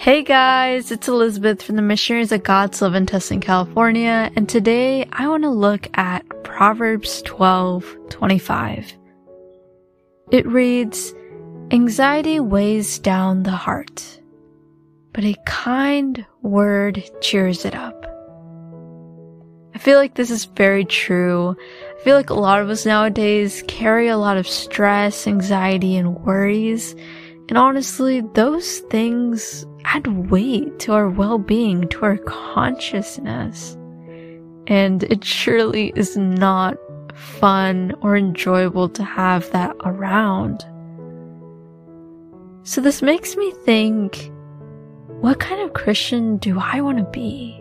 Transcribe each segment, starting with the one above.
Hey guys, it's Elizabeth from the Missionaries of God's Love in Tustin, California, and today I want to look at Proverbs 12:25. It reads, "Anxiety weighs down the heart, but a kind word cheers it up." I feel like this is very true. I feel like a lot of us nowadays carry a lot of stress, anxiety, and worries. And honestly, those things add weight to our well-being, to our consciousness. And it surely is not fun or enjoyable to have that around. So this makes me think, what kind of Christian do I want to be?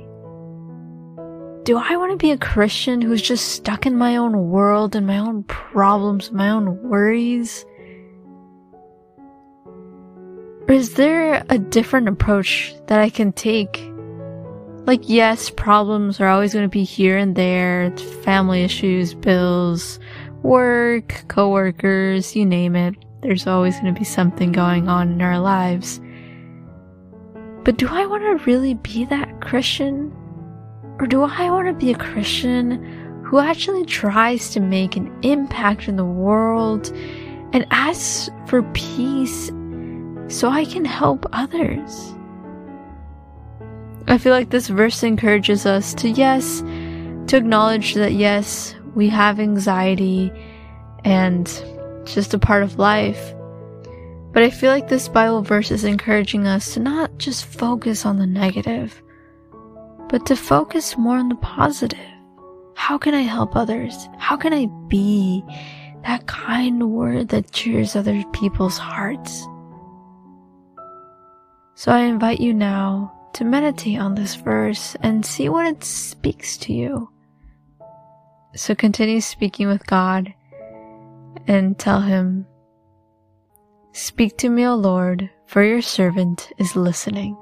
Do I want to be a Christian who's just stuck in my own world and my own problems, my own worries? Or is there a different approach that I can take? Like, yes, problems are always going to be here and there. family issues, bills, work, coworkers, you name it. There's always going to be something going on in our lives. But do I want to really be that Christian? Or do I want to be a Christian who actually tries to make an impact in the world and asks for peace so I can help others. I feel like this verse encourages us to, yes, to acknowledge that, yes, we have anxiety and it's just a part of life. But I feel like this Bible verse is encouraging us to not just focus on the negative, but to focus more on the positive. How can I help others? How can I be that kind word that cheers other people's hearts? So I invite you now to meditate on this verse and see what it speaks to you. So continue speaking with God and tell Him, Speak to me, O Lord, for your servant is listening.